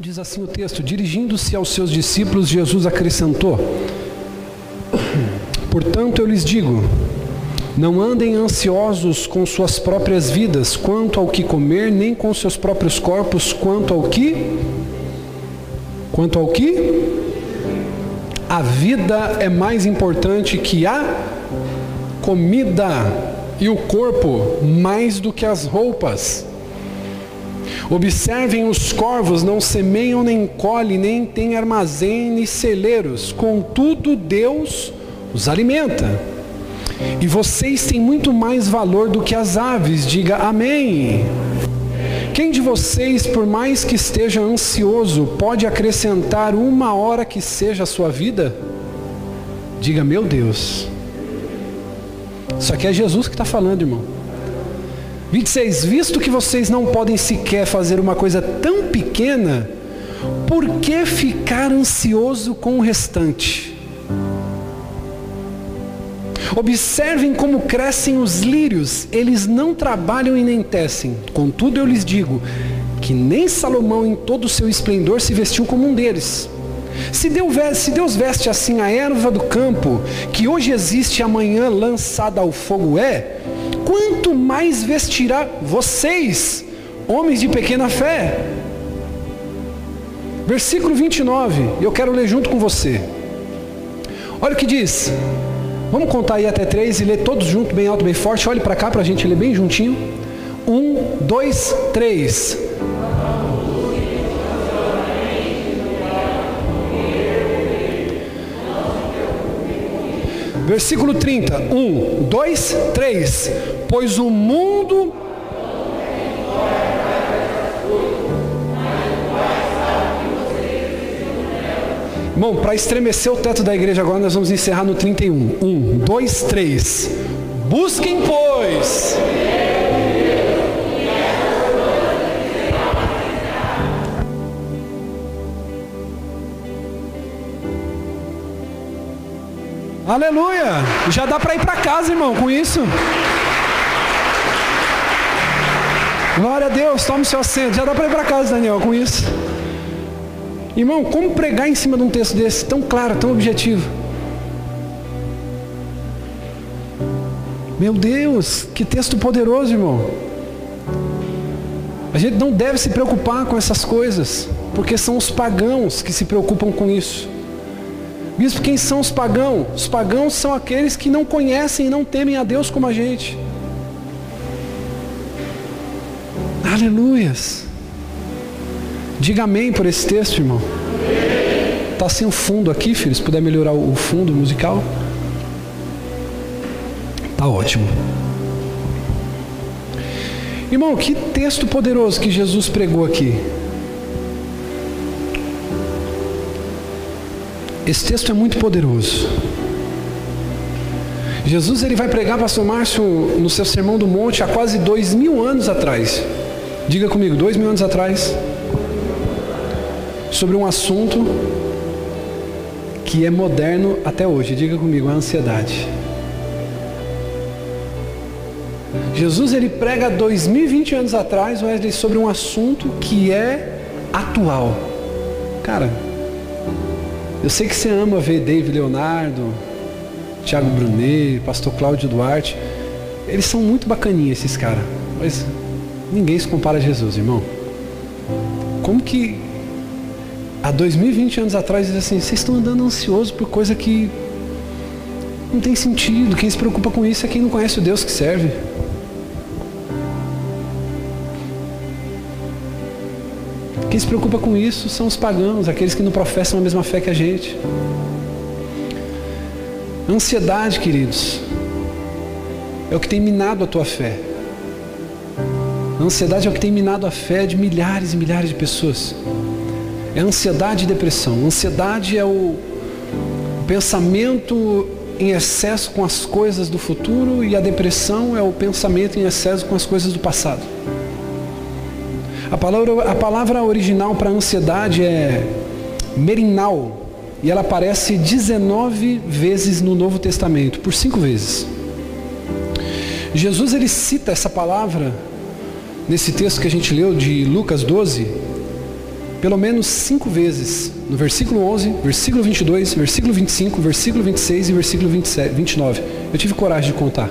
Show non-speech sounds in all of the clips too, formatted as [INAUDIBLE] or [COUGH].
Diz assim o texto: dirigindo-se aos seus discípulos, Jesus acrescentou: Portanto, eu lhes digo: não andem ansiosos com suas próprias vidas quanto ao que comer, nem com seus próprios corpos quanto ao que? Quanto ao que? A vida é mais importante que a comida e o corpo mais do que as roupas. Observem os corvos, não semeiam nem colhem, nem têm armazém nem celeiros, contudo Deus os alimenta. E vocês têm muito mais valor do que as aves, diga amém. Quem de vocês, por mais que esteja ansioso, pode acrescentar uma hora que seja a sua vida? Diga, meu Deus. Isso aqui é Jesus que está falando, irmão. 26. Visto que vocês não podem sequer fazer uma coisa tão pequena, por que ficar ansioso com o restante? Observem como crescem os lírios, eles não trabalham e nem tecem. Contudo, eu lhes digo que nem Salomão, em todo o seu esplendor, se vestiu como um deles. Se Deus, veste assim a erva do campo, que hoje existe e amanhã lançada ao fogo é, quanto mais vestirá vocês, homens de pequena fé. Versículo 29, eu quero ler junto com você. Olha o que diz: Vamos contar aí até três e ler todos juntos, bem alto, bem forte. Olhe para cá para a gente ler bem juntinho. Um, dois, três. Versículo 30. Um, dois, três. Pois o mundo Bom, para estremecer o teto da igreja agora, nós vamos encerrar no 31. Um, dois, três. Busquem, pois. Aleluia! Já dá para ir para casa, irmão, com isso. Glória a Deus, tome seu assento. Já dá para ir para casa, Daniel, com isso. Irmão, como pregar em cima de um texto desse, tão claro, tão objetivo? Meu Deus, que texto poderoso, irmão. A gente não deve se preocupar com essas coisas, porque são os pagãos que se preocupam com isso. Bispo, quem são os pagãos? Os pagãos são aqueles que não conhecem e não temem a Deus como a gente. Aleluias. Diga amém por esse texto, irmão. Tá sem o fundo aqui, filho. Se puder melhorar o fundo musical. Tá ótimo. Irmão, que texto poderoso que Jesus pregou aqui. Esse texto é muito poderoso. Jesus ele vai pregar, pastor Márcio, no seu sermão do monte há quase dois mil anos atrás. Diga comigo, dois mil anos atrás sobre um assunto que é moderno até hoje. Diga comigo, a ansiedade. Jesus ele prega 2020 anos atrás, Wesley, sobre um assunto que é atual. Cara, eu sei que você ama ver David Leonardo, Tiago Brunet, Pastor Cláudio Duarte. Eles são muito bacaninhos esses caras, mas ninguém se compara a Jesus, irmão. Como que há 2020 anos atrás diz assim, vocês estão andando ansioso por coisa que não tem sentido. Quem se preocupa com isso é quem não conhece o Deus que serve. Quem se preocupa com isso são os pagãos, aqueles que não professam a mesma fé que a gente. Ansiedade, queridos, é o que tem minado a tua fé. Ansiedade é o que tem minado a fé de milhares e milhares de pessoas. É ansiedade e depressão. Ansiedade é o pensamento em excesso com as coisas do futuro e a depressão é o pensamento em excesso com as coisas do passado. A palavra, a palavra original para ansiedade é merinal e ela aparece 19 vezes no Novo Testamento, por cinco vezes. Jesus ele cita essa palavra nesse texto que a gente leu de Lucas 12, pelo menos cinco vezes, no versículo 11, versículo 22, versículo 25, versículo 26 e versículo 27, 29. Eu tive coragem de contar.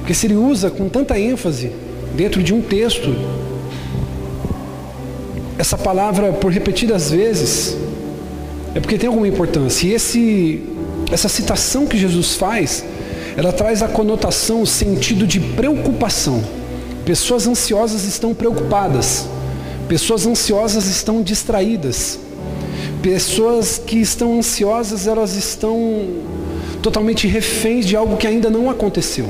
Porque se ele usa com tanta ênfase dentro de um texto, essa palavra por repetidas vezes, é porque tem alguma importância. E esse, essa citação que Jesus faz, ela traz a conotação, o sentido de preocupação. Pessoas ansiosas estão preocupadas. Pessoas ansiosas estão distraídas. Pessoas que estão ansiosas, elas estão totalmente reféns de algo que ainda não aconteceu.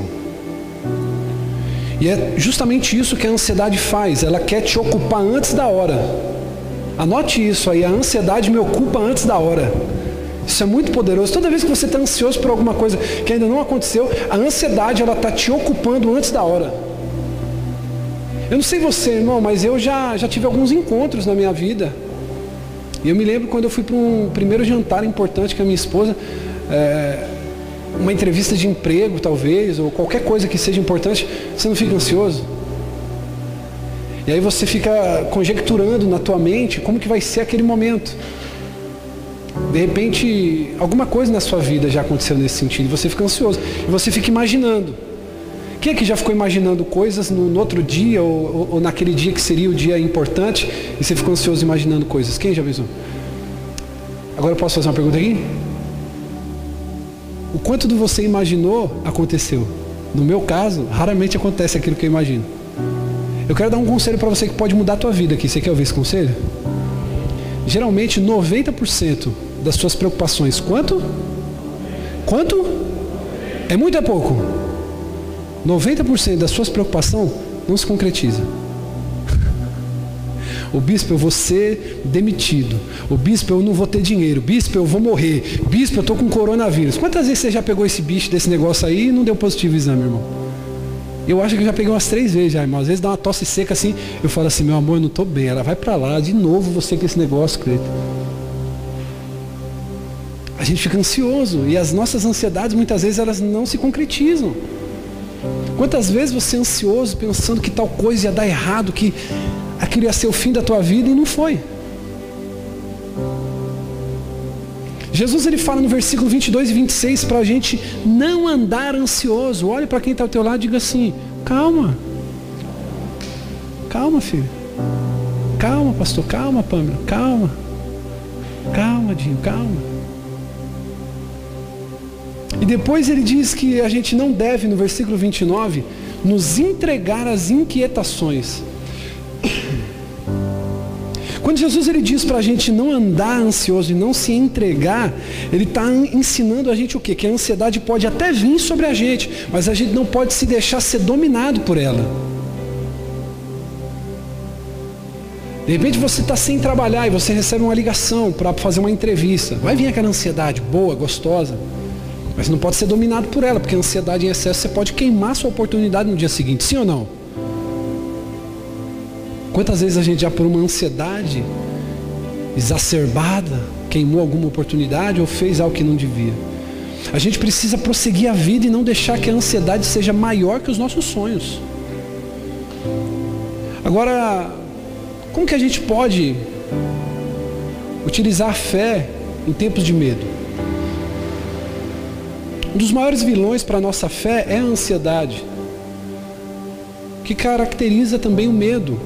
E é justamente isso que a ansiedade faz, ela quer te ocupar antes da hora. Anote isso aí, a ansiedade me ocupa antes da hora. Isso é muito poderoso. Toda vez que você está ansioso por alguma coisa que ainda não aconteceu, a ansiedade ela está te ocupando antes da hora. Eu não sei você, irmão, mas eu já, já tive alguns encontros na minha vida. E eu me lembro quando eu fui para um primeiro jantar importante com a minha esposa, é, uma entrevista de emprego, talvez, ou qualquer coisa que seja importante, você não fica ansioso? E aí você fica conjecturando na tua mente como que vai ser aquele momento. De repente, alguma coisa na sua vida já aconteceu nesse sentido, você fica ansioso, e você fica imaginando. Quem é que já ficou imaginando coisas no, no outro dia ou, ou, ou, naquele dia que seria o dia importante e você ficou ansioso imaginando coisas? Quem já pensou? Agora eu posso fazer uma pergunta aqui? O quanto do você imaginou aconteceu? No meu caso, raramente acontece aquilo que eu imagino. Eu quero dar um conselho para você que pode mudar a tua vida aqui. Você quer ouvir esse conselho? Geralmente 90% das suas preocupações, quanto? Quanto? É muito ou é pouco? 90% das suas preocupações não se concretiza. O bispo, eu vou ser demitido. O bispo, eu não vou ter dinheiro. Bispo, eu vou morrer. Bispo, eu estou com coronavírus. Quantas vezes você já pegou esse bicho desse negócio aí e não deu positivo exame, irmão? Eu acho que eu já peguei umas três vezes já, irmão. Às vezes dá uma tosse seca assim, eu falo assim, meu amor, eu não estou bem. Ela vai para lá, de novo você com esse negócio, Cleito. A gente fica ansioso e as nossas ansiedades muitas vezes elas não se concretizam. Quantas vezes você é ansioso pensando que tal coisa ia dar errado, que aquilo ia ser o fim da tua vida e não foi? Jesus ele fala no versículo 22 e 26 para a gente não andar ansioso. Olhe para quem está ao teu lado e diga assim: calma, calma, filho, calma, pastor, calma, Pâmela, calma, calma, Dinho, calma. E depois ele diz que a gente não deve, no versículo 29, nos entregar às inquietações. Quando Jesus ele diz para a gente não andar ansioso e não se entregar, ele está ensinando a gente o quê? Que a ansiedade pode até vir sobre a gente, mas a gente não pode se deixar ser dominado por ela. De repente você está sem trabalhar e você recebe uma ligação para fazer uma entrevista. Vai vir aquela ansiedade boa, gostosa. Mas não pode ser dominado por ela, porque a ansiedade em excesso você pode queimar sua oportunidade no dia seguinte, sim ou não? Quantas vezes a gente já por uma ansiedade exacerbada queimou alguma oportunidade ou fez algo que não devia? A gente precisa prosseguir a vida e não deixar que a ansiedade seja maior que os nossos sonhos. Agora, como que a gente pode utilizar a fé em tempos de medo? Um dos maiores vilões para a nossa fé é a ansiedade, que caracteriza também o medo.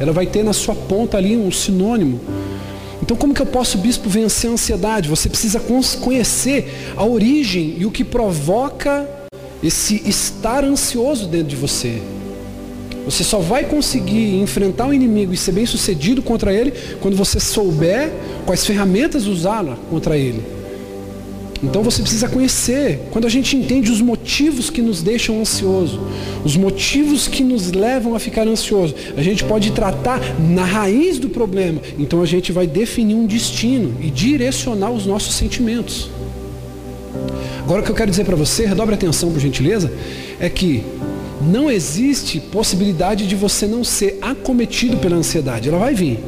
Ela vai ter na sua ponta ali um sinônimo. Então, como que eu posso, bispo, vencer a ansiedade? Você precisa conhecer a origem e o que provoca esse estar ansioso dentro de você. Você só vai conseguir enfrentar o inimigo e ser bem sucedido contra ele quando você souber quais ferramentas usá-la contra ele. Então você precisa conhecer. Quando a gente entende os motivos que nos deixam ansioso, os motivos que nos levam a ficar ansioso, a gente pode tratar na raiz do problema. Então a gente vai definir um destino e direcionar os nossos sentimentos. Agora o que eu quero dizer para você, redobre atenção por gentileza, é que não existe possibilidade de você não ser acometido pela ansiedade. Ela vai vir.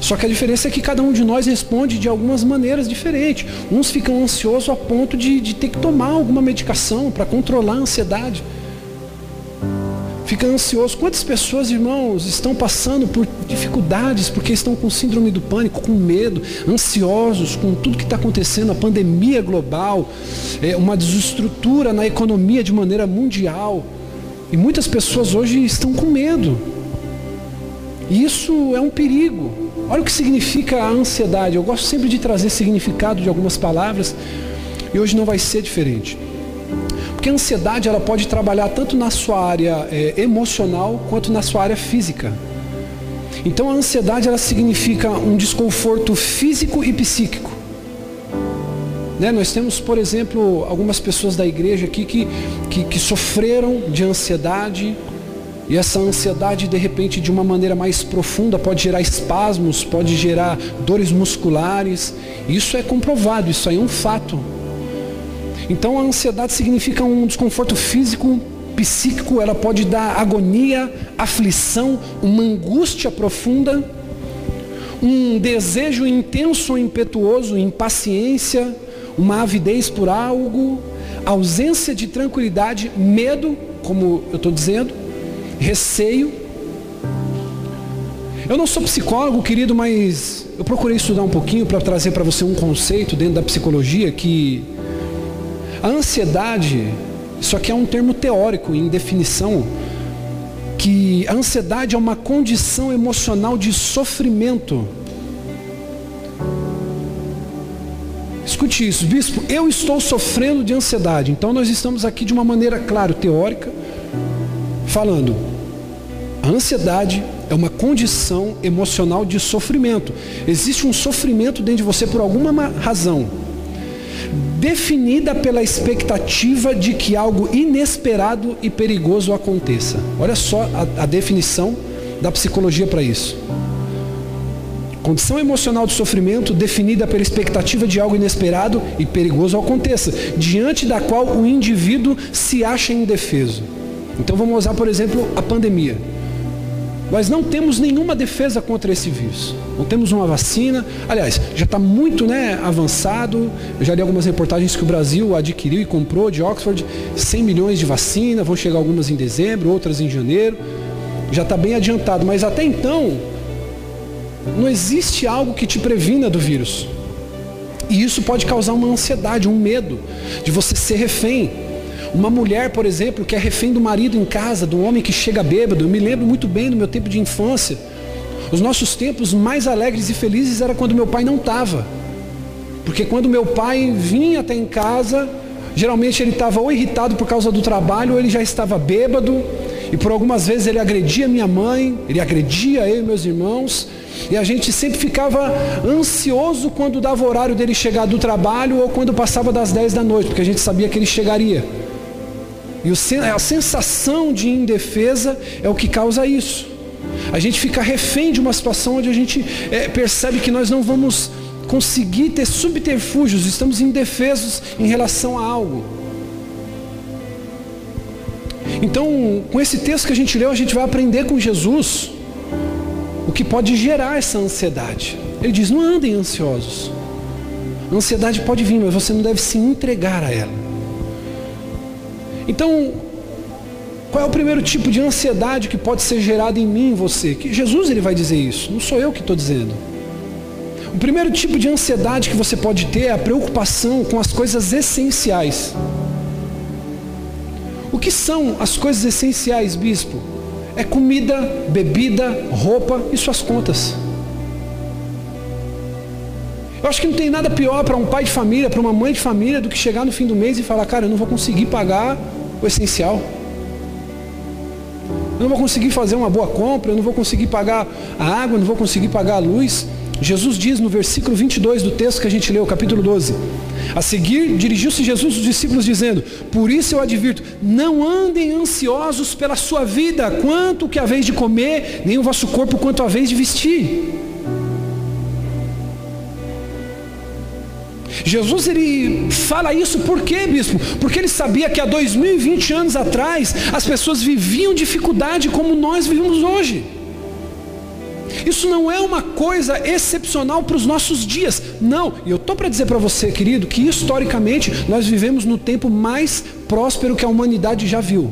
Só que a diferença é que cada um de nós responde de algumas maneiras diferentes. Uns ficam ansiosos a ponto de, de ter que tomar alguma medicação para controlar a ansiedade. fica ansioso. Quantas pessoas, irmãos, estão passando por dificuldades porque estão com síndrome do pânico, com medo, ansiosos com tudo que está acontecendo, a pandemia global, é, uma desestrutura na economia de maneira mundial. E muitas pessoas hoje estão com medo. E isso é um perigo. Olha o que significa a ansiedade. Eu gosto sempre de trazer significado de algumas palavras e hoje não vai ser diferente. Porque a ansiedade ela pode trabalhar tanto na sua área é, emocional quanto na sua área física. Então a ansiedade ela significa um desconforto físico e psíquico. Né? Nós temos, por exemplo, algumas pessoas da igreja aqui que, que, que sofreram de ansiedade, e essa ansiedade, de repente, de uma maneira mais profunda, pode gerar espasmos, pode gerar dores musculares. Isso é comprovado, isso aí é um fato. Então a ansiedade significa um desconforto físico, psíquico, ela pode dar agonia, aflição, uma angústia profunda, um desejo intenso, impetuoso, impaciência, uma avidez por algo, ausência de tranquilidade, medo, como eu estou dizendo, receio. Eu não sou psicólogo, querido, mas eu procurei estudar um pouquinho para trazer para você um conceito dentro da psicologia que a ansiedade, isso aqui é um termo teórico em definição, que a ansiedade é uma condição emocional de sofrimento. Escute isso, bispo, eu estou sofrendo de ansiedade. Então nós estamos aqui de uma maneira, claro, teórica, falando. A ansiedade é uma condição emocional de sofrimento. Existe um sofrimento dentro de você por alguma razão definida pela expectativa de que algo inesperado e perigoso aconteça. Olha só a, a definição da psicologia para isso. Condição emocional de sofrimento definida pela expectativa de algo inesperado e perigoso aconteça, diante da qual o indivíduo se acha indefeso. Então vamos usar, por exemplo, a pandemia. Nós não temos nenhuma defesa contra esse vírus. Não temos uma vacina. Aliás, já está muito né, avançado. Eu já li algumas reportagens que o Brasil adquiriu e comprou de Oxford 100 milhões de vacina. Vão chegar algumas em dezembro, outras em janeiro. Já está bem adiantado. Mas até então, não existe algo que te previna do vírus. E isso pode causar uma ansiedade, um medo de você ser refém uma mulher, por exemplo, que é refém do marido em casa, do homem que chega bêbado. Eu me lembro muito bem do meu tempo de infância. Os nossos tempos mais alegres e felizes era quando meu pai não estava. Porque quando meu pai vinha até em casa, geralmente ele estava ou irritado por causa do trabalho, ou ele já estava bêbado. E por algumas vezes ele agredia minha mãe, ele agredia eu e meus irmãos. E a gente sempre ficava ansioso quando dava o horário dele chegar do trabalho ou quando passava das 10 da noite, porque a gente sabia que ele chegaria. E a sensação de indefesa é o que causa isso. A gente fica refém de uma situação onde a gente é, percebe que nós não vamos conseguir ter subterfúgios, estamos indefesos em relação a algo. Então, com esse texto que a gente leu, a gente vai aprender com Jesus o que pode gerar essa ansiedade. Ele diz: não andem ansiosos. A ansiedade pode vir, mas você não deve se entregar a ela. Então, qual é o primeiro tipo de ansiedade que pode ser gerado em mim, em você? Que Jesus ele vai dizer isso, não sou eu que estou dizendo. O primeiro tipo de ansiedade que você pode ter é a preocupação com as coisas essenciais. O que são as coisas essenciais, bispo? É comida, bebida, roupa e suas contas. Eu acho que não tem nada pior para um pai de família, para uma mãe de família, do que chegar no fim do mês e falar, cara, eu não vou conseguir pagar o essencial. Eu não vou conseguir fazer uma boa compra, eu não vou conseguir pagar a água, eu não vou conseguir pagar a luz. Jesus diz no versículo 22 do texto que a gente leu, capítulo 12. A seguir, dirigiu-se Jesus aos discípulos dizendo: Por isso eu advirto, não andem ansiosos pela sua vida, quanto que a vez de comer, nem o vosso corpo quanto a vez de vestir. Jesus ele fala isso por quê, bispo? Porque ele sabia que há 2020 anos atrás as pessoas viviam dificuldade como nós vivemos hoje. Isso não é uma coisa excepcional para os nossos dias. Não, e eu estou para dizer para você, querido, que historicamente nós vivemos no tempo mais próspero que a humanidade já viu.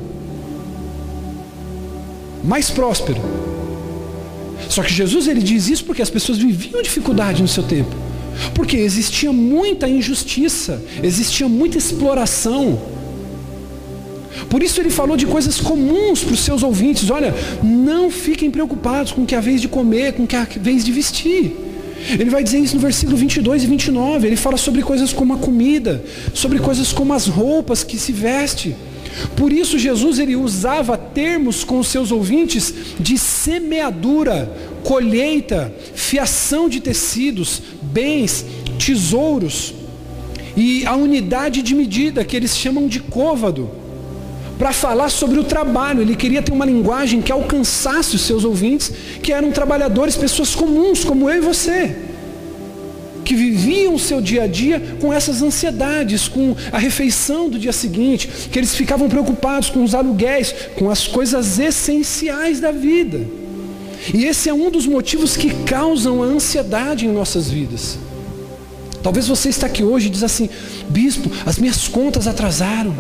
mais próspero. Só que Jesus ele diz isso porque as pessoas viviam dificuldade no seu tempo. Porque existia muita injustiça, existia muita exploração. Por isso ele falou de coisas comuns para os seus ouvintes. Olha, não fiquem preocupados com o que é a vez de comer, com o que é a vez de vestir. Ele vai dizer isso no versículo 22 e 29. Ele fala sobre coisas como a comida, sobre coisas como as roupas que se veste. Por isso Jesus ele usava termos com os seus ouvintes de semeadura, colheita, fiação de tecidos, bens, tesouros e a unidade de medida que eles chamam de côvado para falar sobre o trabalho. Ele queria ter uma linguagem que alcançasse os seus ouvintes, que eram trabalhadores, pessoas comuns, como eu e você, que viviam o seu dia a dia com essas ansiedades, com a refeição do dia seguinte, que eles ficavam preocupados com os aluguéis, com as coisas essenciais da vida. E esse é um dos motivos que causam a ansiedade em nossas vidas. Talvez você está aqui hoje e diz assim, bispo, as minhas contas atrasaram.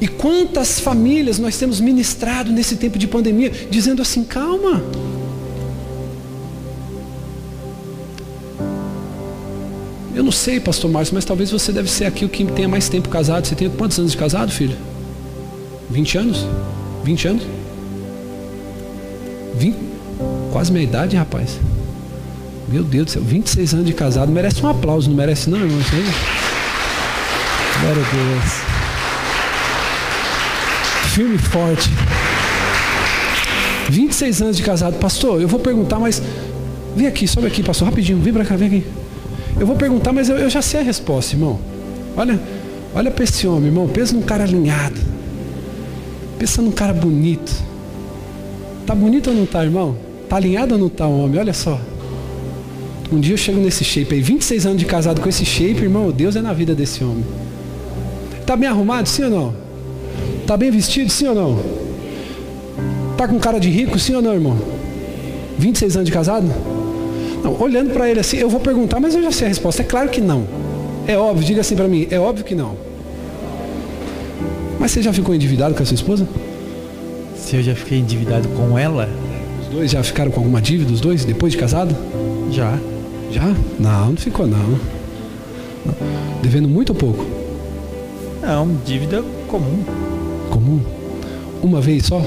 E quantas famílias nós temos ministrado nesse tempo de pandemia, dizendo assim: calma. Eu não sei, pastor Márcio, mas talvez você deve ser aqui o que tenha mais tempo casado. Você tem quantos anos de casado, filho? 20 anos? 20 anos? 20? Quase meia idade, rapaz. Meu Deus do céu, 26 anos de casado. Merece um aplauso, não merece não, irmão? Glória a Deus firme e forte. 26 anos de casado. Pastor, eu vou perguntar, mas. Vem aqui, sobe aqui, pastor, rapidinho. Vem pra cá, vem aqui. Eu vou perguntar, mas eu, eu já sei a resposta, irmão. Olha, olha para esse homem, irmão. Pensa num cara alinhado. Pensa num cara bonito. Tá bonito ou não tá, irmão? Tá alinhado ou não tá, homem? Olha só. Um dia eu chego nesse shape aí, 26 anos de casado com esse shape, irmão, Deus é na vida desse homem. Tá bem arrumado, sim ou não? Está bem vestido, sim ou não? Está com cara de rico, sim ou não, irmão? 26 anos de casado? Não, olhando para ele assim, eu vou perguntar, mas eu já sei a resposta. É claro que não. É óbvio, diga assim para mim, é óbvio que não. Mas você já ficou endividado com a sua esposa? Se eu já fiquei endividado com ela? Os dois já ficaram com alguma dívida, os dois, depois de casado? Já. Já? Não, não ficou não. Devendo muito ou pouco? Não, dívida comum comum? Uma vez só?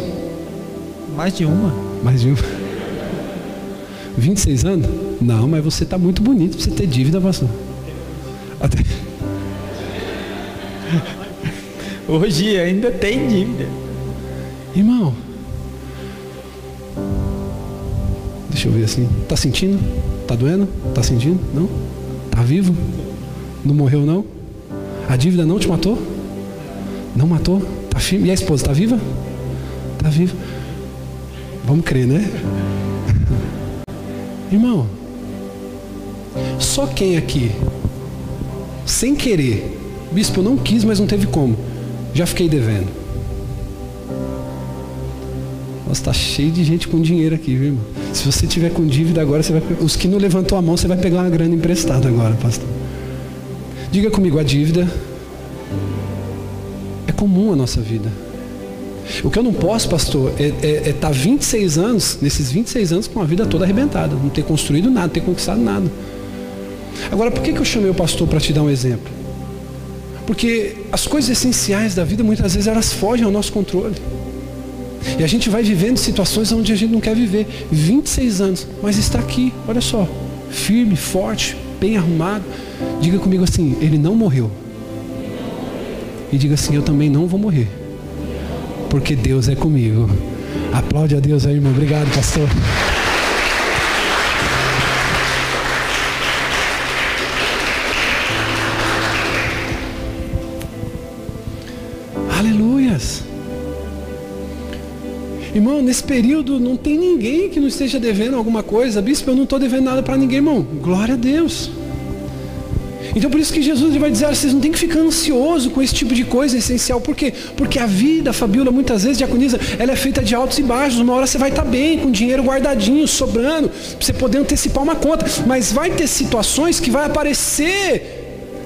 Mais de uma. Mais de uma. 26 anos? Não, mas você está muito bonito para você ter dívida, pastor. Até... Hoje ainda tem dívida. Irmão, deixa eu ver assim. Tá sentindo? Tá doendo? Tá sentindo? Não? Tá vivo? Não morreu não? A dívida não te matou? Não matou? Tá firme? E a esposa está viva? Está viva. Vamos crer, né? [LAUGHS] Irmão, só quem aqui, sem querer, bispo, não quis, mas não teve como, já fiquei devendo. Nossa, está cheio de gente com dinheiro aqui, viu, irmão? Se você tiver com dívida agora, você vai, os que não levantou a mão, você vai pegar uma grana emprestada agora, pastor. Diga comigo, a dívida comum a nossa vida. O que eu não posso, pastor, é estar é, é tá 26 anos, nesses 26 anos, com a vida toda arrebentada, não ter construído nada, não ter conquistado nada. Agora, por que, que eu chamei o pastor para te dar um exemplo? Porque as coisas essenciais da vida, muitas vezes, elas fogem ao nosso controle. E a gente vai vivendo situações onde a gente não quer viver. 26 anos, mas está aqui, olha só, firme, forte, bem arrumado. Diga comigo assim: ele não morreu e diga assim: Eu também não vou morrer, porque Deus é comigo. Aplaude a Deus aí, irmão. Obrigado, pastor. Irmão, nesse período não tem ninguém que não esteja devendo alguma coisa. Bispo, eu não estou devendo nada para ninguém, irmão. Glória a Deus. Então por isso que Jesus vai dizer, ah, vocês não tem que ficar ansioso com esse tipo de coisa essencial. Por quê? Porque a vida, Fabiola, muitas vezes, diaconiza, ela é feita de altos e baixos. Uma hora você vai estar bem, com dinheiro guardadinho, sobrando, para você poder antecipar uma conta. Mas vai ter situações que vai aparecer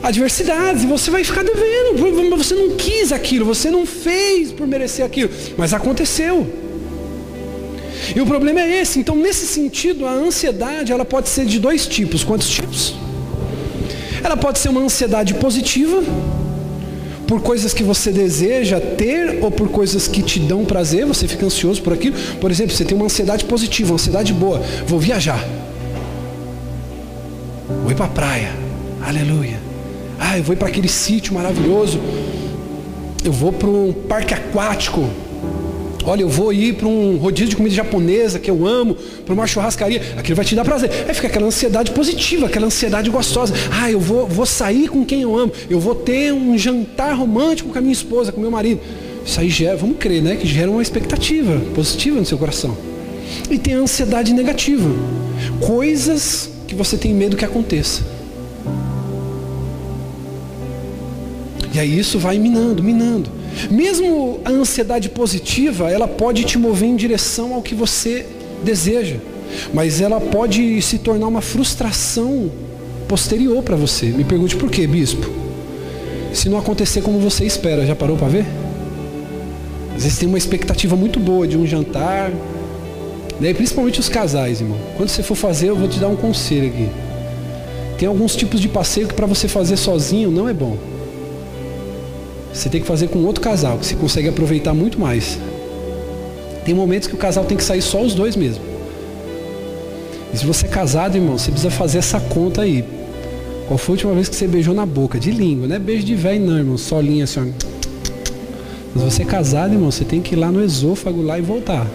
adversidades e você vai ficar devendo. Você não quis aquilo, você não fez por merecer aquilo. Mas aconteceu. E o problema é esse. Então, nesse sentido, a ansiedade ela pode ser de dois tipos. Quantos tipos? Ela pode ser uma ansiedade positiva, por coisas que você deseja ter ou por coisas que te dão prazer, você fica ansioso por aquilo. Por exemplo, você tem uma ansiedade positiva, uma ansiedade boa. Vou viajar. Vou ir para a praia. Aleluia. Ah, eu vou ir para aquele sítio maravilhoso. Eu vou para um parque aquático. Olha, eu vou ir para um rodízio de comida japonesa que eu amo, para uma churrascaria. Aquilo vai te dar prazer. Aí fica aquela ansiedade positiva, aquela ansiedade gostosa. Ah, eu vou, vou sair com quem eu amo. Eu vou ter um jantar romântico com a minha esposa, com meu marido. Isso aí gera, vamos crer, né? Que gera uma expectativa positiva no seu coração. E tem a ansiedade negativa. Coisas que você tem medo que aconteça. E aí isso vai minando, minando. Mesmo a ansiedade positiva, ela pode te mover em direção ao que você deseja, mas ela pode se tornar uma frustração posterior para você. Me pergunte por quê, bispo? Se não acontecer como você espera, já parou para ver? Às vezes tem uma expectativa muito boa de um jantar, né? principalmente os casais, irmão. Quando você for fazer, eu vou te dar um conselho aqui. Tem alguns tipos de passeio que para você fazer sozinho não é bom. Você tem que fazer com outro casal, que você consegue aproveitar muito mais. Tem momentos que o casal tem que sair só os dois mesmo. E se você é casado, irmão, você precisa fazer essa conta aí. Qual foi a última vez que você beijou na boca? De língua, não é beijo de velho não, irmão. Solinha, assim, ó. Mas você é casado, irmão, você tem que ir lá no esôfago lá e voltar.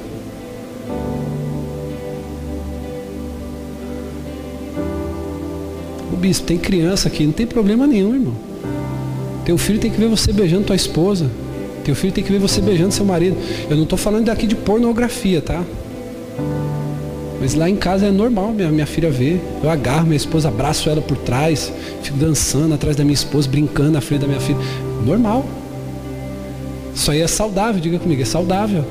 O bispo, tem criança aqui, não tem problema nenhum, irmão. Teu filho tem que ver você beijando tua esposa. Teu filho tem que ver você beijando seu marido. Eu não estou falando daqui de pornografia, tá? Mas lá em casa é normal minha, minha filha ver. Eu agarro minha esposa, abraço ela por trás, fico dançando atrás da minha esposa, brincando na frente da minha filha. Normal. Isso aí é saudável, diga comigo, é saudável.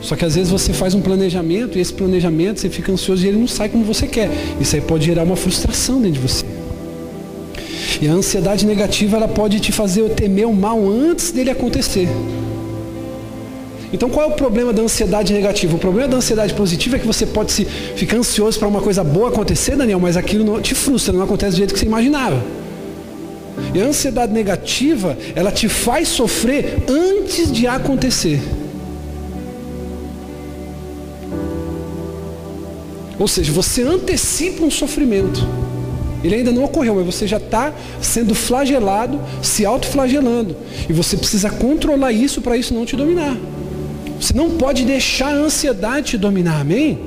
Só que às vezes você faz um planejamento e esse planejamento você fica ansioso e ele não sai como você quer. Isso aí pode gerar uma frustração dentro de você. E a ansiedade negativa ela pode te fazer temer o mal antes dele acontecer. Então qual é o problema da ansiedade negativa? O problema da ansiedade positiva é que você pode se ficar ansioso para uma coisa boa acontecer, Daniel, mas aquilo não, te frustra, não acontece do jeito que você imaginava. E a ansiedade negativa, ela te faz sofrer antes de acontecer. Ou seja, você antecipa um sofrimento. Ele ainda não ocorreu, mas você já está sendo flagelado, se autoflagelando. E você precisa controlar isso para isso não te dominar. Você não pode deixar a ansiedade te dominar, amém?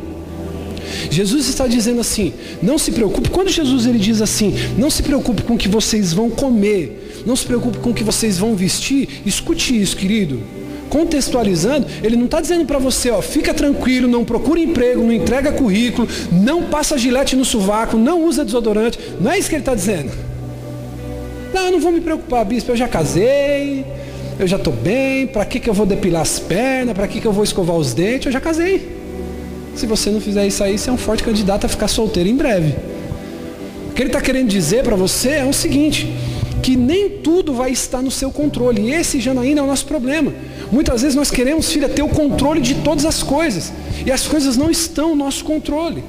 Jesus está dizendo assim, não se preocupe, quando Jesus ele diz assim, não se preocupe com o que vocês vão comer, não se preocupe com o que vocês vão vestir, escute isso, querido contextualizando, ele não está dizendo para você, ó, fica tranquilo, não procura emprego, não entrega currículo, não passa gilete no sovaco, não usa desodorante. Não é isso que ele está dizendo. Não, eu não vou me preocupar, bispo, eu já casei, eu já estou bem, para que, que eu vou depilar as pernas, para que, que eu vou escovar os dentes, eu já casei. Se você não fizer isso aí, você é um forte candidato a ficar solteiro em breve. O que ele está querendo dizer para você é o seguinte, que nem tudo vai estar no seu controle. E esse, Janaína, é o nosso problema. Muitas vezes nós queremos, filha, ter o controle de todas as coisas. E as coisas não estão no nosso controle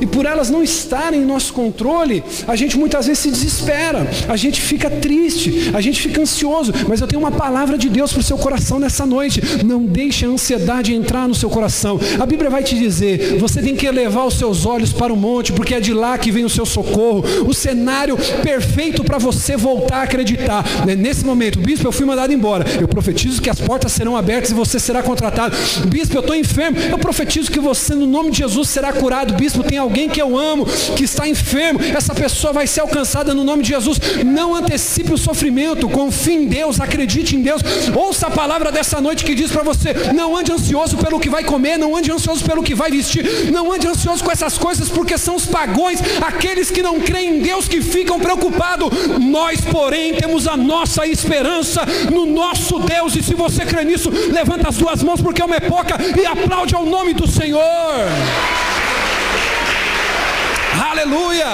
e por elas não estarem em nosso controle, a gente muitas vezes se desespera, a gente fica triste, a gente fica ansioso, mas eu tenho uma palavra de Deus para o seu coração nessa noite. Não deixe a ansiedade entrar no seu coração. A Bíblia vai te dizer, você tem que elevar os seus olhos para o monte, porque é de lá que vem o seu socorro. O cenário perfeito para você voltar a acreditar. Né, nesse momento, bispo, eu fui mandado embora. Eu profetizo que as portas serão abertas e você será contratado. Bispo, eu estou enfermo. Eu profetizo que você, no nome de Jesus, será curado. Bispo, tem alguém alguém que eu amo, que está enfermo, essa pessoa vai ser alcançada no nome de Jesus. Não antecipe o sofrimento, confie em Deus, acredite em Deus. Ouça a palavra dessa noite que diz para você: não ande ansioso pelo que vai comer, não ande ansioso pelo que vai vestir, não ande ansioso com essas coisas, porque são os pagões, aqueles que não creem em Deus que ficam preocupados. Nós, porém, temos a nossa esperança no nosso Deus, e se você crê nisso, levanta as duas mãos, porque é uma época, e aplaude ao nome do Senhor. Aleluia!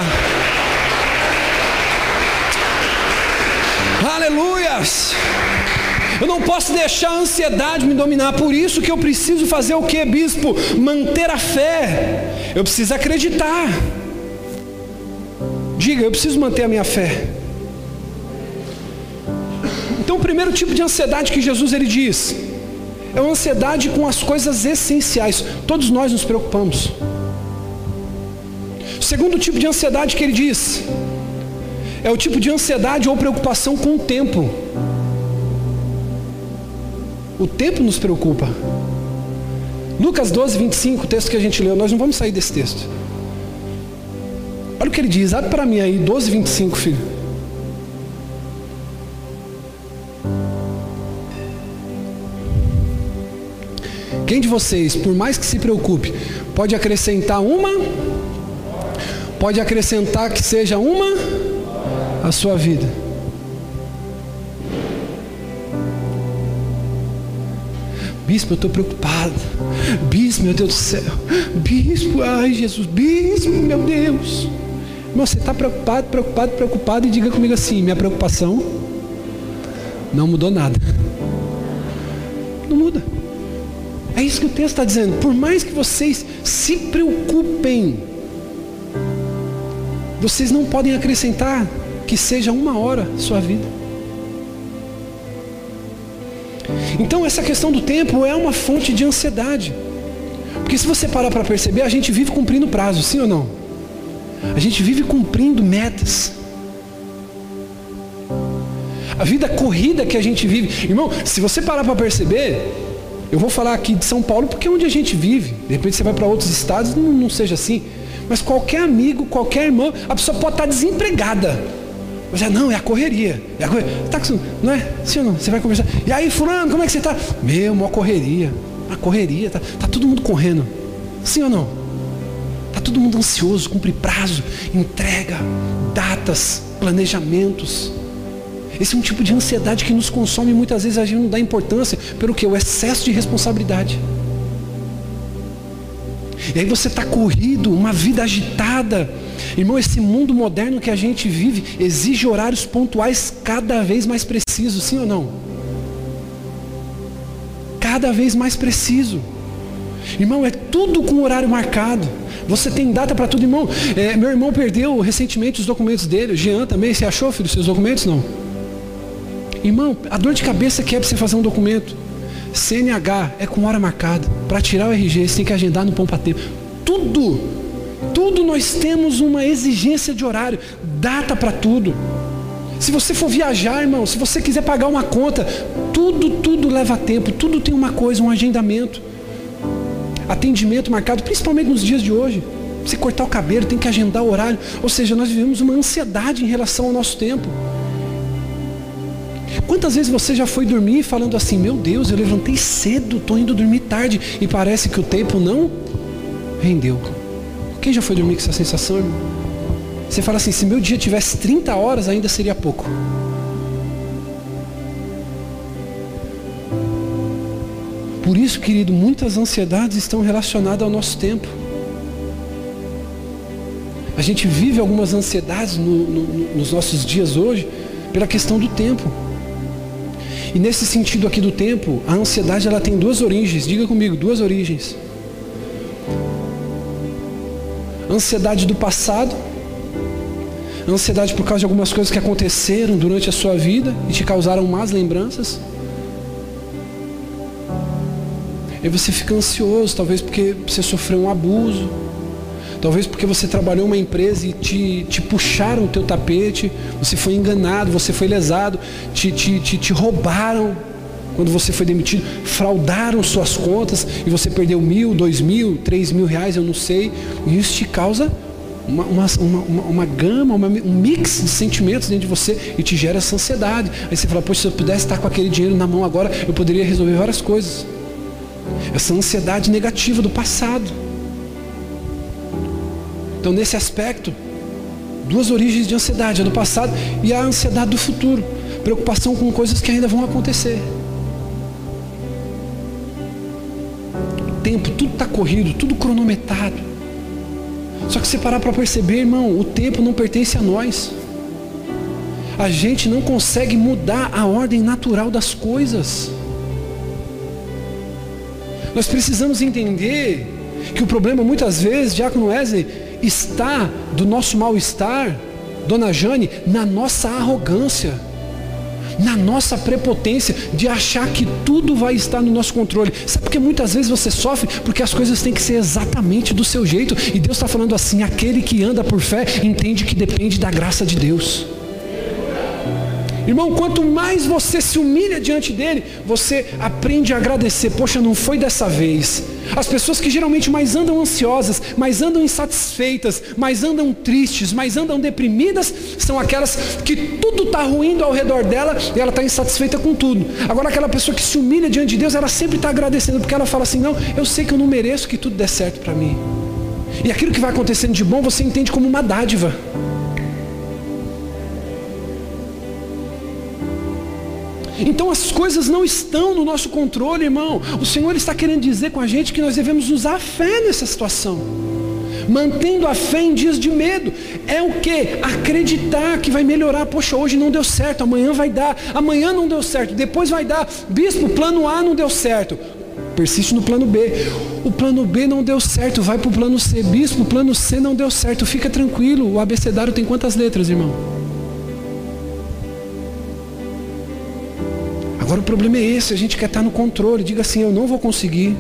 Aleluias! Eu não posso deixar a ansiedade me dominar. Por isso que eu preciso fazer o que, bispo? Manter a fé. Eu preciso acreditar. Diga, eu preciso manter a minha fé. Então, o primeiro tipo de ansiedade que Jesus ele diz é uma ansiedade com as coisas essenciais. Todos nós nos preocupamos. Segundo tipo de ansiedade que ele diz é o tipo de ansiedade ou preocupação com o tempo. O tempo nos preocupa. Lucas 12, 25, o texto que a gente leu, nós não vamos sair desse texto. Olha o que ele diz, abre para mim aí, 12, 25, filho. Quem de vocês, por mais que se preocupe, pode acrescentar uma? Pode acrescentar que seja uma a sua vida. Bispo, eu estou preocupado. Bispo, meu Deus do céu. Bispo, ai Jesus. Bispo, meu Deus. Irmão, você está preocupado, preocupado, preocupado e diga comigo assim: minha preocupação não mudou nada. Não muda. É isso que o texto está dizendo. Por mais que vocês se preocupem, vocês não podem acrescentar que seja uma hora sua vida. Então essa questão do tempo é uma fonte de ansiedade. Porque se você parar para perceber, a gente vive cumprindo prazo, sim ou não? A gente vive cumprindo metas. A vida corrida que a gente vive. Irmão, se você parar para perceber, eu vou falar aqui de São Paulo porque é onde a gente vive. De repente você vai para outros estados, não, não seja assim. Mas qualquer amigo, qualquer irmão, a pessoa pode estar desempregada. Mas é, não, é a correria. É a correria. Tá, não é? Sim ou não? Você vai conversar. E aí, fulano, como é que você está? Meu, uma correria. Uma correria. Tá, tá todo mundo correndo. Sim ou não? Tá todo mundo ansioso, cumpre prazo, entrega, datas, planejamentos. Esse é um tipo de ansiedade que nos consome muitas vezes a gente não dá importância pelo que? O excesso de responsabilidade. E aí você está corrido, uma vida agitada. Irmão, esse mundo moderno que a gente vive exige horários pontuais cada vez mais precisos, sim ou não? Cada vez mais preciso. Irmão, é tudo com horário marcado. Você tem data para tudo, irmão. É, meu irmão perdeu recentemente os documentos dele. O Jean também. Você achou, filho, seus documentos? Não. Irmão, a dor de cabeça que é para você fazer um documento. CNH é com hora marcada. Para tirar o RG, você tem que agendar no Pompa Tempo. Tudo, tudo nós temos uma exigência de horário, data para tudo. Se você for viajar, irmão, se você quiser pagar uma conta, tudo, tudo leva tempo, tudo tem uma coisa, um agendamento. Atendimento marcado, principalmente nos dias de hoje. Você cortar o cabelo, tem que agendar o horário. Ou seja, nós vivemos uma ansiedade em relação ao nosso tempo. Quantas vezes você já foi dormir falando assim, meu Deus, eu levantei cedo, estou indo dormir tarde e parece que o tempo não rendeu. Quem já foi dormir com essa sensação, irmão? Você fala assim, se meu dia tivesse 30 horas ainda seria pouco. Por isso, querido, muitas ansiedades estão relacionadas ao nosso tempo. A gente vive algumas ansiedades no, no, nos nossos dias hoje pela questão do tempo. E nesse sentido aqui do tempo, a ansiedade ela tem duas origens. Diga comigo, duas origens. Ansiedade do passado, ansiedade por causa de algumas coisas que aconteceram durante a sua vida e te causaram más lembranças. E você fica ansioso, talvez porque você sofreu um abuso, Talvez porque você trabalhou uma empresa e te, te puxaram o teu tapete, você foi enganado, você foi lesado, te, te, te, te roubaram quando você foi demitido, fraudaram suas contas e você perdeu mil, dois mil, três mil reais, eu não sei. E isso te causa uma, uma, uma, uma gama, uma, um mix de sentimentos dentro de você e te gera essa ansiedade. Aí você fala, poxa, se eu pudesse estar com aquele dinheiro na mão agora, eu poderia resolver várias coisas. Essa ansiedade negativa do passado. Então, nesse aspecto, duas origens de ansiedade, a do passado e a ansiedade do futuro. Preocupação com coisas que ainda vão acontecer. Tempo, tudo está corrido, tudo cronometrado. Só que se parar para perceber, irmão, o tempo não pertence a nós. a gente não consegue mudar a ordem natural das coisas. Nós precisamos entender que o problema muitas vezes, Diácono Wesley, está do nosso mal-estar, Dona Jane, na nossa arrogância, na nossa prepotência de achar que tudo vai estar no nosso controle. Sabe por que muitas vezes você sofre? Porque as coisas têm que ser exatamente do seu jeito. E Deus está falando assim: aquele que anda por fé entende que depende da graça de Deus. Irmão, quanto mais você se humilha diante dele, você aprende a agradecer. Poxa, não foi dessa vez. As pessoas que geralmente mais andam ansiosas, mais andam insatisfeitas, mais andam tristes, mais andam deprimidas, são aquelas que tudo está ruindo ao redor dela e ela está insatisfeita com tudo. Agora, aquela pessoa que se humilha diante de Deus, ela sempre está agradecendo, porque ela fala assim: Não, eu sei que eu não mereço que tudo dê certo para mim. E aquilo que vai acontecendo de bom, você entende como uma dádiva. Então as coisas não estão no nosso controle, irmão. O Senhor está querendo dizer com a gente que nós devemos usar a fé nessa situação. Mantendo a fé em dias de medo. É o que? Acreditar que vai melhorar. Poxa, hoje não deu certo, amanhã vai dar. Amanhã não deu certo, depois vai dar. Bispo, plano A não deu certo. Persiste no plano B. O plano B não deu certo, vai para o plano C. Bispo, plano C não deu certo. Fica tranquilo. O abecedário tem quantas letras, irmão? Agora o problema é esse, a gente quer estar no controle. Diga assim, eu não vou conseguir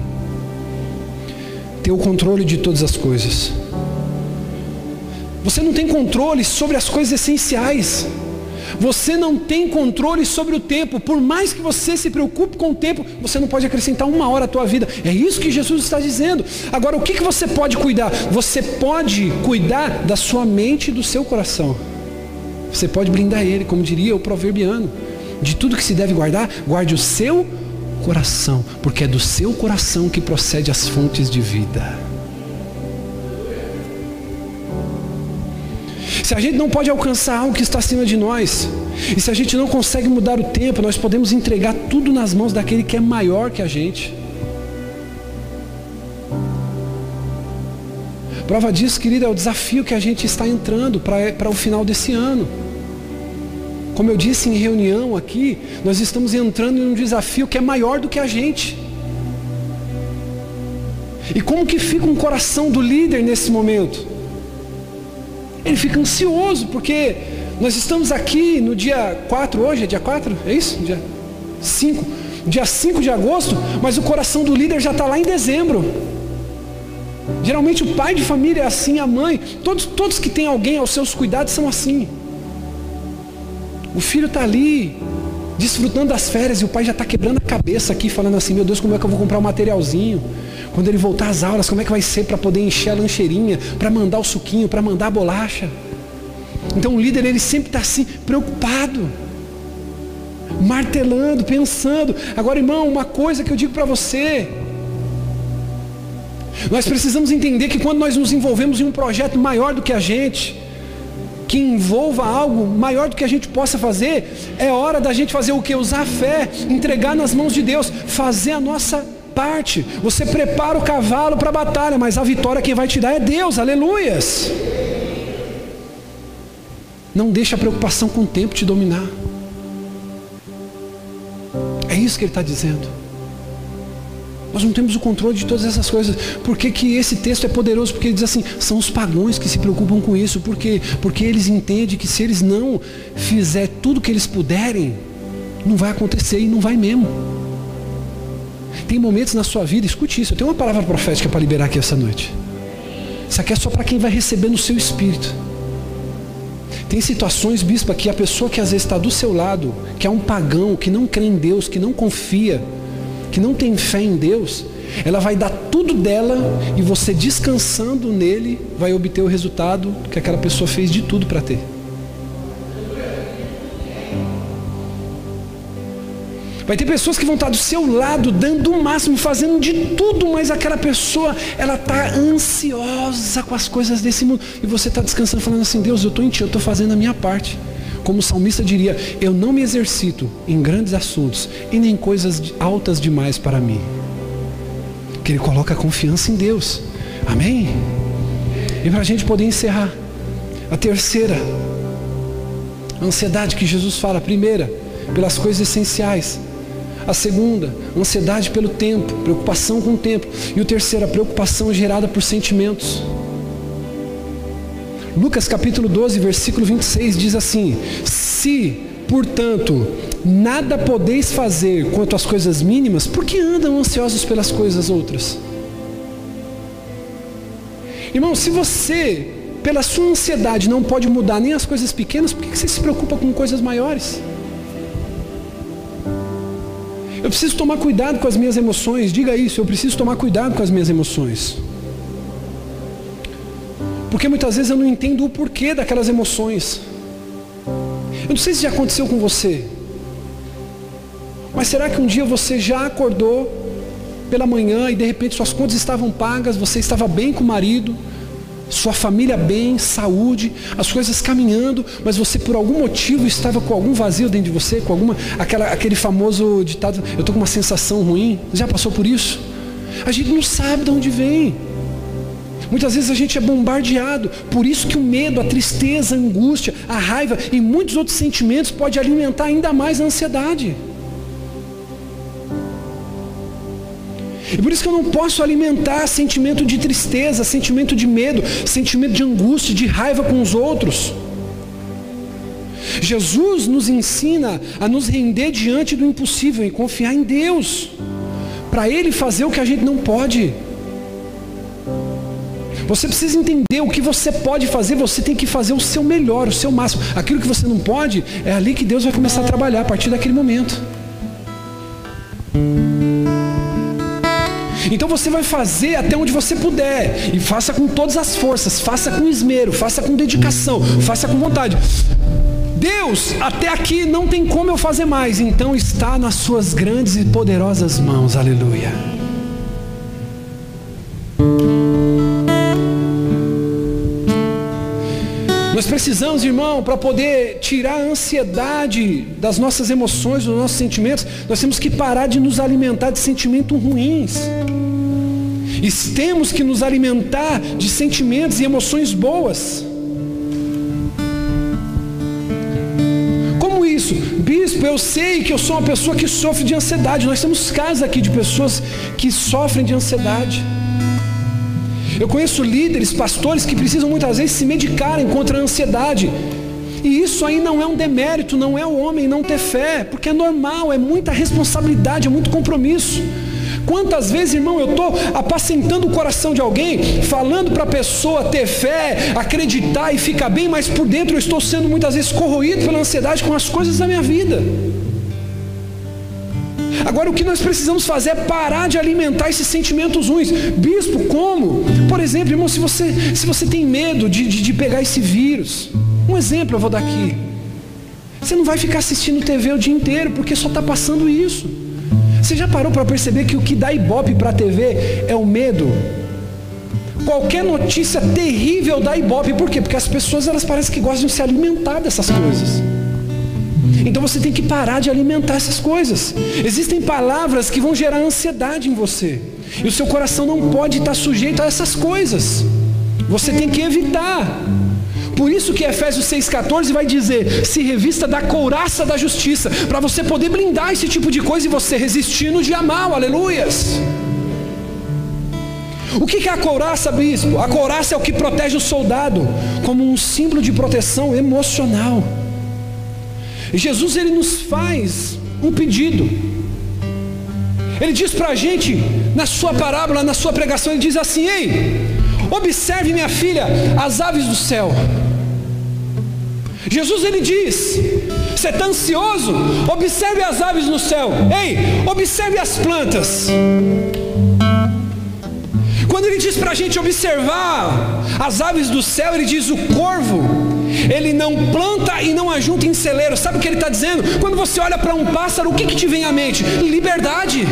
ter o controle de todas as coisas. Você não tem controle sobre as coisas essenciais. Você não tem controle sobre o tempo. Por mais que você se preocupe com o tempo, você não pode acrescentar uma hora à tua vida. É isso que Jesus está dizendo. Agora, o que, que você pode cuidar? Você pode cuidar da sua mente e do seu coração. Você pode blindar ele, como diria o proverbiano de tudo que se deve guardar, guarde o seu coração, porque é do seu coração que procede as fontes de vida. Se a gente não pode alcançar algo que está acima de nós, e se a gente não consegue mudar o tempo, nós podemos entregar tudo nas mãos daquele que é maior que a gente. Prova disso, querido, é o desafio que a gente está entrando para o final desse ano. Como eu disse em reunião aqui, nós estamos entrando em um desafio que é maior do que a gente. E como que fica um coração do líder nesse momento? Ele fica ansioso, porque nós estamos aqui no dia 4 hoje, é dia 4? É isso? Dia 5. Dia 5 de agosto, mas o coração do líder já está lá em dezembro. Geralmente o pai de família é assim, a mãe, todos, todos que têm alguém aos seus cuidados são assim. O filho está ali, desfrutando das férias, e o pai já está quebrando a cabeça aqui, falando assim: Meu Deus, como é que eu vou comprar o um materialzinho? Quando ele voltar às aulas, como é que vai ser para poder encher a lancheirinha, para mandar o suquinho, para mandar a bolacha? Então o líder, ele sempre está assim, preocupado, martelando, pensando. Agora, irmão, uma coisa que eu digo para você. Nós precisamos entender que quando nós nos envolvemos em um projeto maior do que a gente, que envolva algo maior do que a gente possa fazer, é hora da gente fazer o que? Usar a fé, entregar nas mãos de Deus, fazer a nossa parte. Você prepara o cavalo para a batalha, mas a vitória quem vai te dar é Deus, aleluias. Não deixe a preocupação com o tempo te dominar. É isso que ele está dizendo. Nós não temos o controle de todas essas coisas. Por que, que esse texto é poderoso? Porque ele diz assim: são os pagãos que se preocupam com isso. Por quê? Porque eles entendem que se eles não fizer tudo que eles puderem, não vai acontecer e não vai mesmo. Tem momentos na sua vida, escute isso, eu tenho uma palavra profética para liberar aqui essa noite. Isso aqui é só para quem vai receber no seu espírito. Tem situações, bispo, que a pessoa que às vezes está do seu lado, que é um pagão, que não crê em Deus, que não confia, que não tem fé em Deus, ela vai dar tudo dela e você descansando nele vai obter o resultado que aquela pessoa fez de tudo para ter. Vai ter pessoas que vão estar do seu lado, dando o máximo, fazendo de tudo, mas aquela pessoa, ela está ansiosa com as coisas desse mundo. E você está descansando, falando assim: Deus, eu estou em Ti, eu estou fazendo a minha parte. Como o salmista diria: Eu não me exercito em grandes assuntos e nem coisas altas demais para mim. Que ele coloca confiança em Deus. Amém? E para a gente poder encerrar, a terceira, A ansiedade que Jesus fala, a primeira, pelas coisas essenciais. A segunda, ansiedade pelo tempo, preocupação com o tempo. E o terceiro, a preocupação gerada por sentimentos. Lucas capítulo 12, versículo 26 diz assim: Se, portanto, nada podeis fazer quanto às coisas mínimas, por que andam ansiosos pelas coisas outras? Irmão, se você, pela sua ansiedade, não pode mudar nem as coisas pequenas, por que você se preocupa com coisas maiores? Eu preciso tomar cuidado com as minhas emoções. Diga isso, eu preciso tomar cuidado com as minhas emoções. Porque muitas vezes eu não entendo o porquê daquelas emoções. Eu não sei se já aconteceu com você. Mas será que um dia você já acordou pela manhã e de repente suas contas estavam pagas, você estava bem com o marido, sua família bem, saúde, as coisas caminhando, mas você por algum motivo estava com algum vazio dentro de você, com alguma aquela, aquele famoso ditado, eu estou com uma sensação ruim. Já passou por isso? A gente não sabe de onde vem. Muitas vezes a gente é bombardeado, por isso que o medo, a tristeza, a angústia, a raiva e muitos outros sentimentos pode alimentar ainda mais a ansiedade. E por isso que eu não posso alimentar sentimento de tristeza, sentimento de medo, sentimento de angústia, de raiva com os outros. Jesus nos ensina a nos render diante do impossível e confiar em Deus, para Ele fazer o que a gente não pode. Você precisa entender o que você pode fazer, você tem que fazer o seu melhor, o seu máximo. Aquilo que você não pode, é ali que Deus vai começar a trabalhar a partir daquele momento. Então você vai fazer até onde você puder. E faça com todas as forças, faça com esmero, faça com dedicação, faça com vontade. Deus, até aqui não tem como eu fazer mais, então está nas suas grandes e poderosas mãos. Aleluia. Precisamos, irmão, para poder tirar a ansiedade das nossas emoções, dos nossos sentimentos, nós temos que parar de nos alimentar de sentimentos ruins. E temos que nos alimentar de sentimentos e emoções boas. Como isso? Bispo, eu sei que eu sou uma pessoa que sofre de ansiedade. Nós temos casos aqui de pessoas que sofrem de ansiedade. Eu conheço líderes, pastores que precisam muitas vezes se medicarem contra a ansiedade. E isso aí não é um demérito, não é o homem não ter fé, porque é normal, é muita responsabilidade, é muito compromisso. Quantas vezes, irmão, eu estou apacentando o coração de alguém, falando para a pessoa ter fé, acreditar e ficar bem, mas por dentro eu estou sendo muitas vezes corroído pela ansiedade com as coisas da minha vida. Agora o que nós precisamos fazer é parar de alimentar esses sentimentos ruins. Bispo, como? Por exemplo, irmão, se você, se você tem medo de, de, de pegar esse vírus, um exemplo eu vou dar aqui. Você não vai ficar assistindo TV o dia inteiro, porque só está passando isso. Você já parou para perceber que o que dá ibope para a TV é o medo? Qualquer notícia terrível dá ibope, por quê? Porque as pessoas elas parecem que gostam de se alimentar dessas coisas. Então você tem que parar de alimentar essas coisas. Existem palavras que vão gerar ansiedade em você. E o seu coração não pode estar sujeito a essas coisas. Você tem que evitar. Por isso que Efésios 6,14 vai dizer: se revista da couraça da justiça, para você poder blindar esse tipo de coisa e você resistir no dia mal, aleluias. O que é a couraça, bispo? A couraça é o que protege o soldado, como um símbolo de proteção emocional. Jesus ele nos faz um pedido. Ele diz para a gente, na sua parábola, na sua pregação, ele diz assim: Ei, observe, minha filha, as aves do céu. Jesus ele diz: Você está ansioso? Observe as aves no céu. Ei, observe as plantas. Quando ele diz para a gente observar as aves do céu, ele diz: O corvo ele não planta e não ajunta em celeiro. Sabe o que ele está dizendo? Quando você olha para um pássaro, o que, que te vem à mente? Liberdade.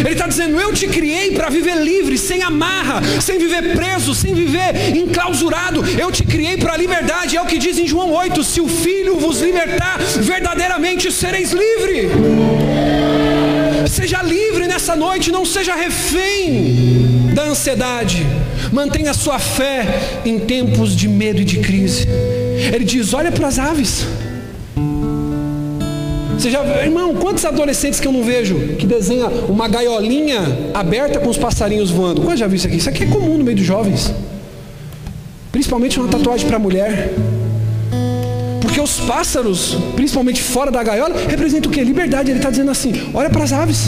Ele está dizendo: Eu te criei para viver livre, sem amarra, sem viver preso, sem viver enclausurado. Eu te criei para a liberdade. É o que diz em João 8: Se o Filho vos libertar, verdadeiramente sereis livre. Seja livre nessa noite, não seja refém da ansiedade. Mantenha sua fé em tempos de medo e de crise. Ele diz: olha para as aves. Você já, irmão, quantos adolescentes que eu não vejo que desenha uma gaiolinha aberta com os passarinhos voando? Quantos já viu isso aqui? Isso aqui é comum no meio dos jovens. Principalmente uma tatuagem para mulher. Porque os pássaros, principalmente fora da gaiola, representam o que? Liberdade. Ele está dizendo assim: olha para as aves.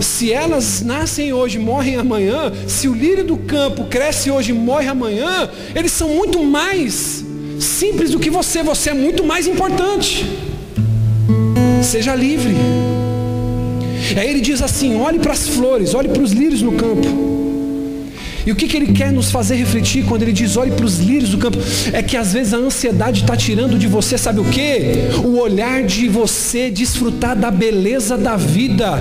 Se elas nascem hoje, morrem amanhã, se o lírio do campo cresce hoje e morre amanhã, eles são muito mais simples do que você, você é muito mais importante. Seja livre. Aí ele diz assim: olhe para as flores, olhe para os lírios no campo. E o que, que ele quer nos fazer refletir quando ele diz olhe para os lírios do campo? É que às vezes a ansiedade está tirando de você, sabe o que? O olhar de você desfrutar da beleza da vida.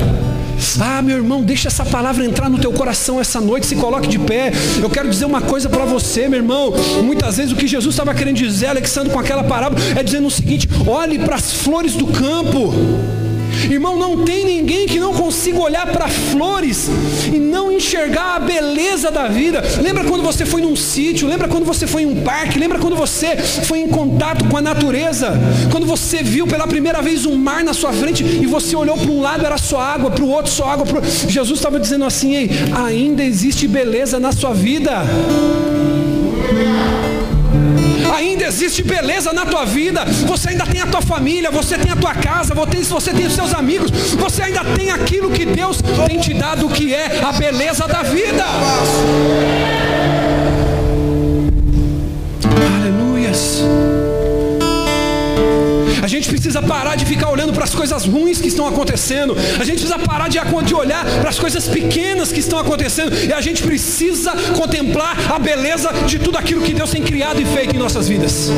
Ah, meu irmão, deixa essa palavra entrar no teu coração essa noite, se coloque de pé. Eu quero dizer uma coisa para você, meu irmão. Muitas vezes o que Jesus estava querendo dizer, Alexandre, com aquela parábola, é dizendo o seguinte: olhe para as flores do campo. Irmão, não tem ninguém que não consiga olhar para flores e não enxergar a beleza da vida. Lembra quando você foi num sítio? Lembra quando você foi em um parque? Lembra quando você foi em contato com a natureza? Quando você viu pela primeira vez um mar na sua frente e você olhou para um lado era só água, para o outro só água. Pro... Jesus estava dizendo assim: Ei, ainda existe beleza na sua vida ainda existe beleza na tua vida, você ainda tem a tua família, você tem a tua casa, você tem os seus amigos, você ainda tem aquilo que Deus tem te dado, que é a beleza da vida. Aleluias. A gente precisa parar de ficar olhando para as coisas ruins que estão acontecendo. A gente precisa parar de, de olhar para as coisas pequenas que estão acontecendo. E a gente precisa contemplar a beleza de tudo aquilo que Deus tem criado e feito em nossas vidas.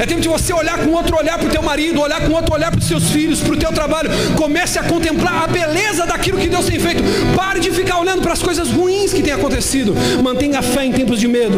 É tempo de você olhar com outro olhar para o teu marido, olhar com outro olhar para os seus filhos, para o teu trabalho. Comece a contemplar a beleza daquilo que Deus tem feito. Pare de ficar olhando para as coisas ruins que têm acontecido. Mantenha a fé em tempos de medo.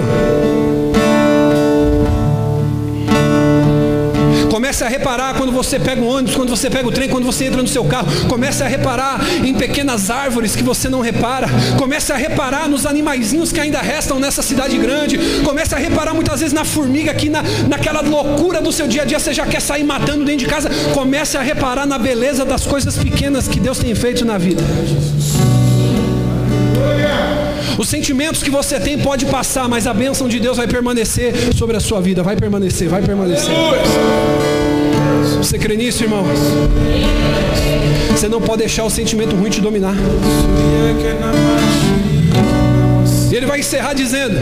Comece a reparar quando você pega o ônibus, quando você pega o trem, quando você entra no seu carro. Comece a reparar em pequenas árvores que você não repara. Comece a reparar nos animaizinhos que ainda restam nessa cidade grande. Comece a reparar muitas vezes na formiga aqui, na, naquela loucura do seu dia a dia. Você já quer sair matando dentro de casa. Comece a reparar na beleza das coisas pequenas que Deus tem feito na vida. Os sentimentos que você tem pode passar, mas a bênção de Deus vai permanecer sobre a sua vida, vai permanecer, vai permanecer. Você crê nisso, irmão? Você não pode deixar o sentimento ruim te dominar. E ele vai encerrar dizendo: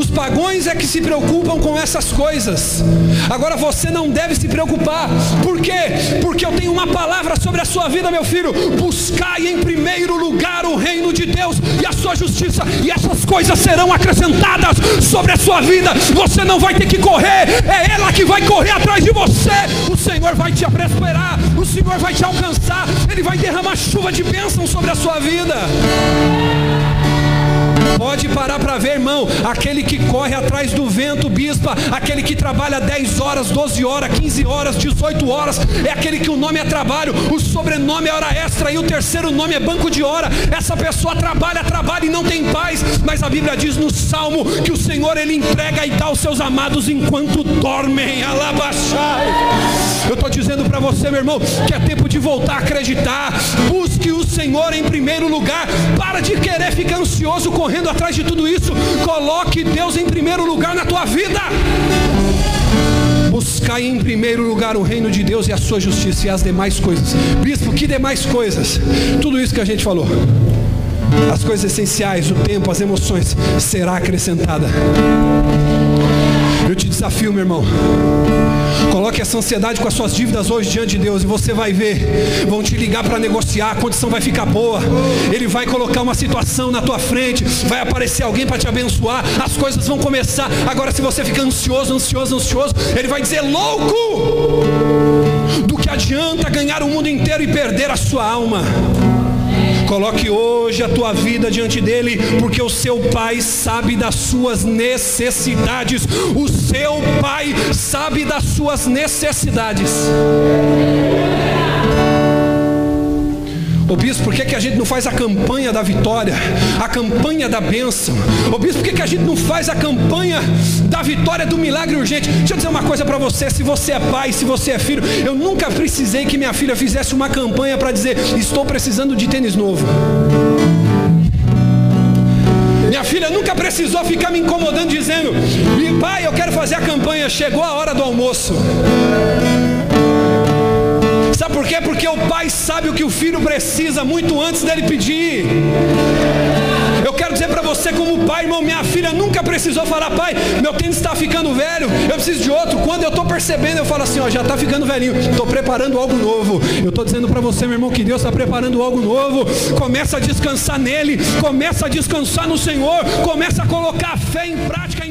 os pagões é que se preocupam com essas coisas. Agora você não deve se preocupar. Por quê? Porque eu tenho uma palavra sobre a sua vida, meu filho. Buscai em primeiro lugar o reino de Deus e a sua justiça, e essas coisas serão acrescentadas sobre a sua vida. Você não vai ter que correr, é ela que vai correr atrás de você. O Senhor vai te prosperar, o Senhor vai te alcançar, Ele vai derramar chuva de bênção sobre a sua vida. Pode parar para ver, irmão. Aquele que corre atrás do vento, bispa, aquele que trabalha 10 horas, 12 horas, 15 horas, 18 horas, é aquele que o nome é trabalho, o sobrenome é hora extra e o terceiro nome é banco de hora. Essa pessoa trabalha, trabalha e não tem paz, mas a Bíblia diz no Salmo que o Senhor ele entrega e dá aos seus amados enquanto dormem. Alabaxai. Eu estou dizendo para você, meu irmão, que é tempo de voltar a acreditar. Busque o Senhor em primeiro lugar. Para de querer ficar ansioso correndo atrás de tudo isso, coloque Deus em primeiro lugar na tua vida. Buscai em primeiro lugar o reino de Deus e a sua justiça e as demais coisas. Bispo, que demais coisas? Tudo isso que a gente falou. As coisas essenciais, o tempo, as emoções, será acrescentada. Eu te desafio, meu irmão. Coloque essa ansiedade com as suas dívidas hoje diante de Deus e você vai ver. Vão te ligar para negociar, a condição vai ficar boa. Ele vai colocar uma situação na tua frente, vai aparecer alguém para te abençoar, as coisas vão começar. Agora, se você fica ansioso, ansioso, ansioso, ele vai dizer: louco! Do que adianta ganhar o mundo inteiro e perder a sua alma? Coloque hoje a tua vida diante dele, porque o seu pai sabe das suas necessidades. O seu pai sabe das suas necessidades. Ô bispo, por que, que a gente não faz a campanha da vitória? A campanha da bênção? Ô bispo, por que, que a gente não faz a campanha da vitória do milagre urgente? Deixa eu dizer uma coisa para você, se você é pai, se você é filho, eu nunca precisei que minha filha fizesse uma campanha para dizer, estou precisando de tênis novo. Minha filha nunca precisou ficar me incomodando dizendo: Pai, eu quero fazer a campanha, chegou a hora do almoço. Sabe por quê? Porque o pai sabe o que o filho precisa muito antes dele pedir. Eu quero dizer para você, como pai, irmão, minha filha nunca precisou falar, pai, meu tênis está ficando velho, eu preciso de outro. Quando eu estou percebendo, eu falo assim, ó, já está ficando velhinho, estou preparando algo novo. Eu estou dizendo para você, meu irmão, que Deus está preparando algo novo. Começa a descansar nele, começa a descansar no Senhor, começa a colocar a fé em prática em